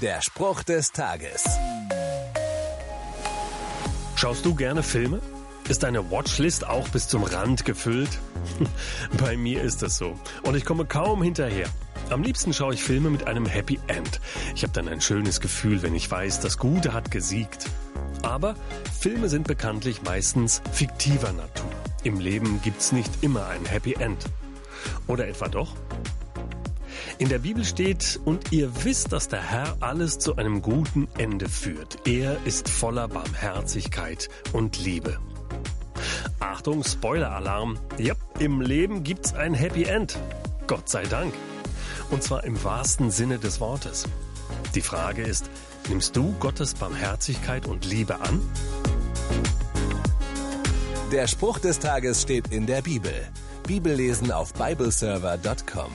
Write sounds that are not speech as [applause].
Der Spruch des Tages. Schaust du gerne Filme? Ist deine Watchlist auch bis zum Rand gefüllt? [laughs] Bei mir ist es so. Und ich komme kaum hinterher. Am liebsten schaue ich Filme mit einem Happy End. Ich habe dann ein schönes Gefühl, wenn ich weiß, das Gute hat gesiegt. Aber Filme sind bekanntlich meistens fiktiver Natur. Im Leben gibt's nicht immer ein Happy End. Oder etwa doch? In der Bibel steht, und ihr wisst, dass der Herr alles zu einem guten Ende führt. Er ist voller Barmherzigkeit und Liebe. Achtung, Spoiler-Alarm. Ja, im Leben gibt's ein Happy End. Gott sei Dank. Und zwar im wahrsten Sinne des Wortes. Die Frage ist, nimmst du Gottes Barmherzigkeit und Liebe an? Der Spruch des Tages steht in der Bibel. Bibellesen auf bibleserver.com.